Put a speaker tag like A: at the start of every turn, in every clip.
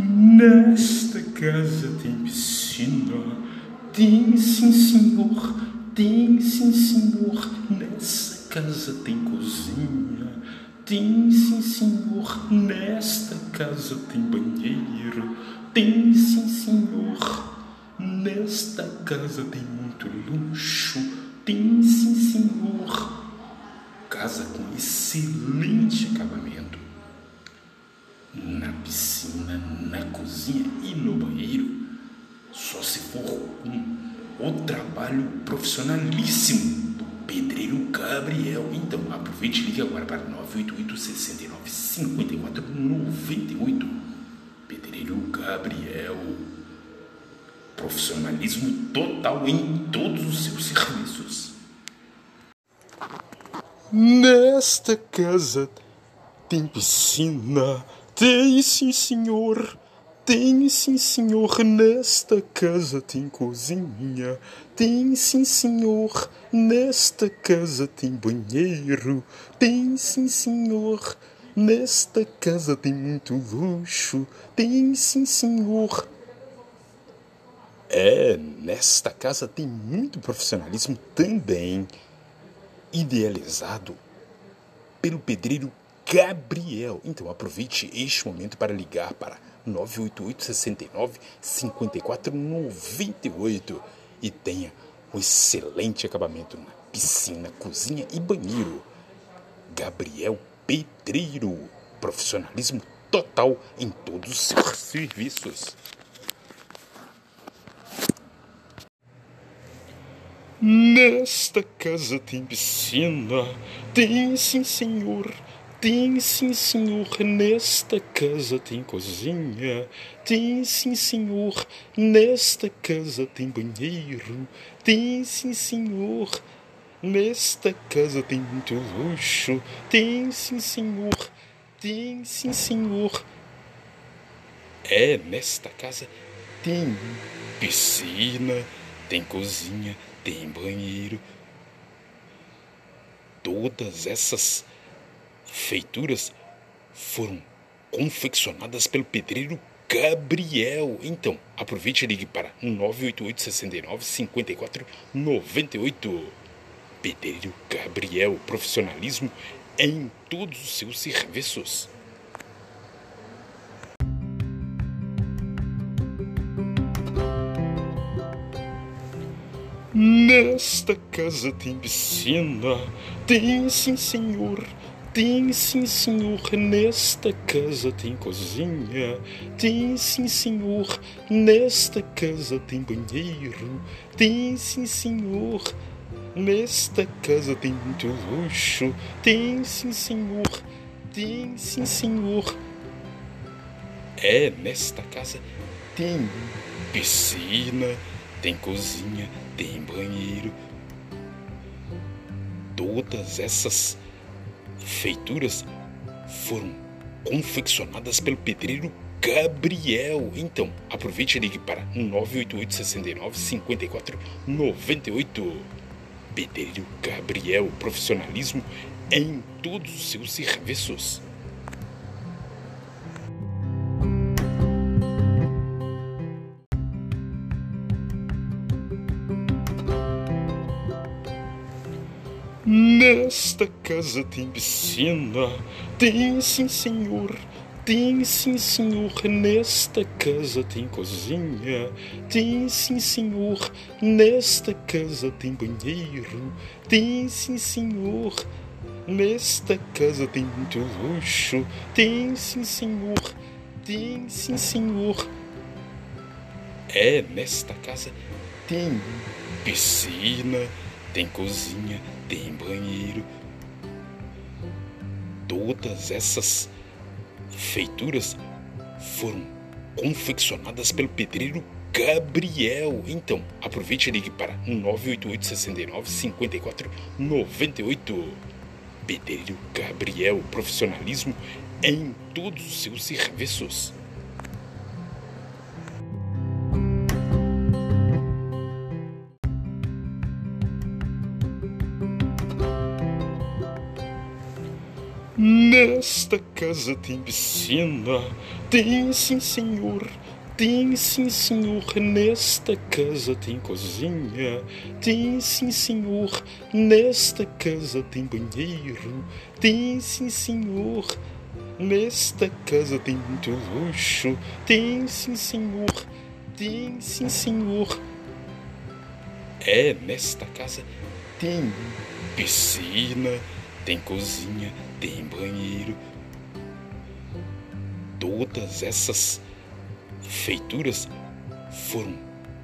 A: Nesta casa tem piscina, tem sim senhor, tem sim senhor. Nessa casa tem cozinha, tem sim senhor. Nesta casa tem banheiro, tem sim senhor. Nesta casa tem muito luxo, tem sim senhor. Casa com excelente acabamento piscina, na cozinha e no banheiro, só se for um, o trabalho profissionalíssimo do pedreiro Gabriel. Então, aproveite e ligue agora para 988 69 54 98. Pedreiro Gabriel. Profissionalismo total em todos os seus serviços.
B: Nesta casa tem piscina tem sim, senhor. Tem sim, senhor. Nesta casa tem cozinha. Tem sim, senhor. Nesta casa tem banheiro. Tem sim, senhor. Nesta casa tem muito luxo. Tem sim, senhor. É, nesta casa tem muito profissionalismo também. Idealizado pelo pedreiro Gabriel. Então aproveite este momento para ligar para 988 69 54 98 e tenha um excelente acabamento na piscina, cozinha e banheiro. Gabriel Pedreiro, profissionalismo total em todos os seus serviços. Nesta casa tem piscina, tem sim senhor tem sim, senhor, nesta casa tem cozinha. Tem sim, senhor, nesta casa tem banheiro. Tem sim, senhor, nesta casa tem muito luxo. Tem sim, senhor, tem sim, senhor. É, nesta casa tem piscina, tem cozinha, tem banheiro. Todas essas feituras foram confeccionadas pelo pedreiro Gabriel. Então, aproveite e ligue para 988 69 54 98. Pedreiro Gabriel, profissionalismo em todos os seus serviços. Nesta casa tem piscina, tem sim senhor tem sim, senhor, nesta casa tem cozinha. Tem sim, senhor, nesta casa tem banheiro. Tem sim, senhor, nesta casa tem muito luxo. Tem sim, senhor, tem sim, senhor. É, nesta casa tem piscina, tem cozinha, tem banheiro. Todas essas feituras foram confeccionadas pelo pedreiro Gabriel. Então, aproveite e ligue para 988 69 54 98. Pedreiro Gabriel, profissionalismo em todos os seus serviços. Nesta casa tem piscina, tem sim senhor, tem sim senhor. Nesta casa tem cozinha, tem sim senhor. Nesta casa tem banheiro, tem sim senhor. Nesta casa tem muito luxo, tem sim senhor, tem sim senhor. É, nesta casa tem piscina, tem cozinha, tem banheiro. Todas essas feituras foram confeccionadas pelo pedreiro Gabriel. Então, aproveite e ligue para 988 69 54 98. Pedreiro Gabriel, profissionalismo em todos os seus serviços. Nesta casa tem piscina, tem sim senhor. Tem sim senhor, nesta casa tem cozinha. Tem sim senhor, nesta casa tem banheiro. Tem sim senhor, nesta casa tem muito luxo. Tem sim senhor, tem sim senhor. É, nesta casa tem piscina, tem cozinha, tem banheiro. Todas essas feituras foram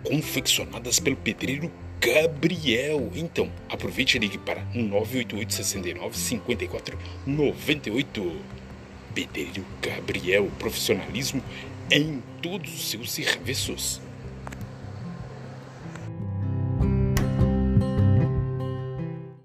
B: confeccionadas pelo pedreiro Gabriel. Então, aproveite e ligue para 988 69 54 98. Pedreiro Gabriel, profissionalismo em todos os seus serviços.